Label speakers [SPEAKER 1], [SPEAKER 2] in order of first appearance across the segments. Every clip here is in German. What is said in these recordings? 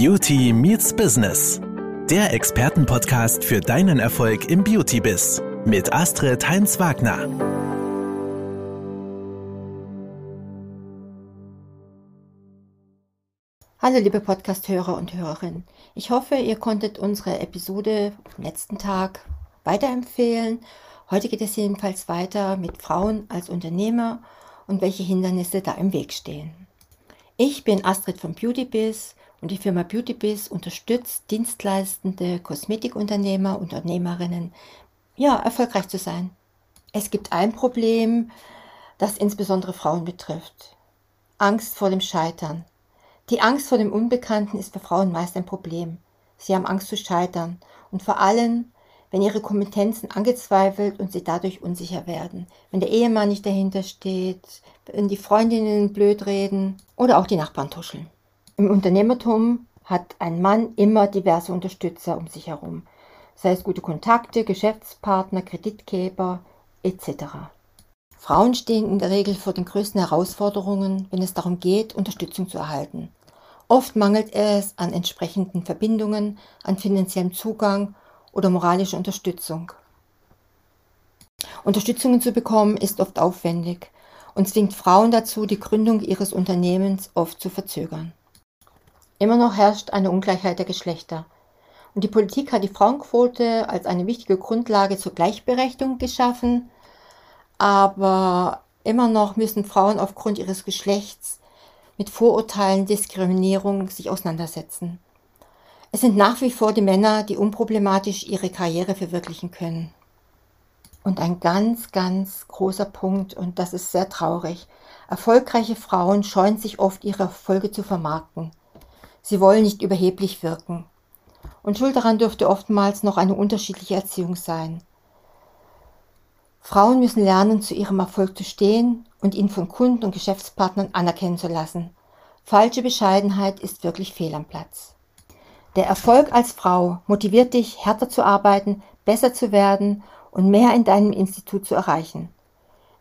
[SPEAKER 1] Beauty Meets Business. Der Expertenpodcast für deinen Erfolg im Beauty-Biz mit Astrid Heinz-Wagner.
[SPEAKER 2] Hallo liebe Podcast-Hörer und Hörerinnen. Ich hoffe, ihr konntet unsere Episode vom letzten Tag weiterempfehlen. Heute geht es jedenfalls weiter mit Frauen als Unternehmer und welche Hindernisse da im Weg stehen. Ich bin Astrid von BeautyBiz und die Firma BeautyBiz unterstützt dienstleistende Kosmetikunternehmer, Unternehmerinnen, ja, erfolgreich zu sein. Es gibt ein Problem, das insbesondere Frauen betrifft. Angst vor dem Scheitern. Die Angst vor dem Unbekannten ist für Frauen meist ein Problem. Sie haben Angst zu scheitern und vor allem, wenn ihre Kompetenzen angezweifelt und sie dadurch unsicher werden, wenn der Ehemann nicht dahinter steht, wenn die Freundinnen blöd reden oder auch die Nachbarn tuscheln. Im Unternehmertum hat ein Mann immer diverse Unterstützer um sich herum, sei es gute Kontakte, Geschäftspartner, Kreditgeber etc. Frauen stehen in der Regel vor den größten Herausforderungen, wenn es darum geht, Unterstützung zu erhalten. Oft mangelt es an entsprechenden Verbindungen, an finanziellem Zugang oder moralische Unterstützung. Unterstützungen zu bekommen ist oft aufwendig und zwingt Frauen dazu, die Gründung ihres Unternehmens oft zu verzögern. Immer noch herrscht eine Ungleichheit der Geschlechter. Und die Politik hat die Frauenquote als eine wichtige Grundlage zur Gleichberechtigung geschaffen, aber immer noch müssen Frauen aufgrund ihres Geschlechts mit Vorurteilen, Diskriminierung sich auseinandersetzen. Es sind nach wie vor die Männer, die unproblematisch ihre Karriere verwirklichen können. Und ein ganz, ganz großer Punkt, und das ist sehr traurig, erfolgreiche Frauen scheuen sich oft ihre Erfolge zu vermarkten. Sie wollen nicht überheblich wirken. Und schuld daran dürfte oftmals noch eine unterschiedliche Erziehung sein. Frauen müssen lernen, zu ihrem Erfolg zu stehen und ihn von Kunden und Geschäftspartnern anerkennen zu lassen. Falsche Bescheidenheit ist wirklich fehl am Platz. Der Erfolg als Frau motiviert dich, härter zu arbeiten, besser zu werden und mehr in deinem Institut zu erreichen.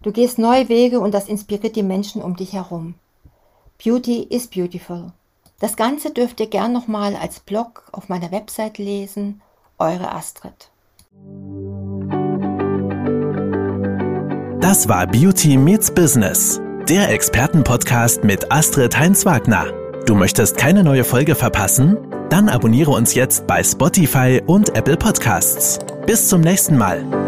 [SPEAKER 2] Du gehst neue Wege und das inspiriert die Menschen um dich herum. Beauty is beautiful. Das Ganze dürft ihr gern nochmal als Blog auf meiner Website lesen. Eure Astrid.
[SPEAKER 1] Das war Beauty Meets Business, der Expertenpodcast mit Astrid Heinz-Wagner. Du möchtest keine neue Folge verpassen? Dann abonniere uns jetzt bei Spotify und Apple Podcasts. Bis zum nächsten Mal.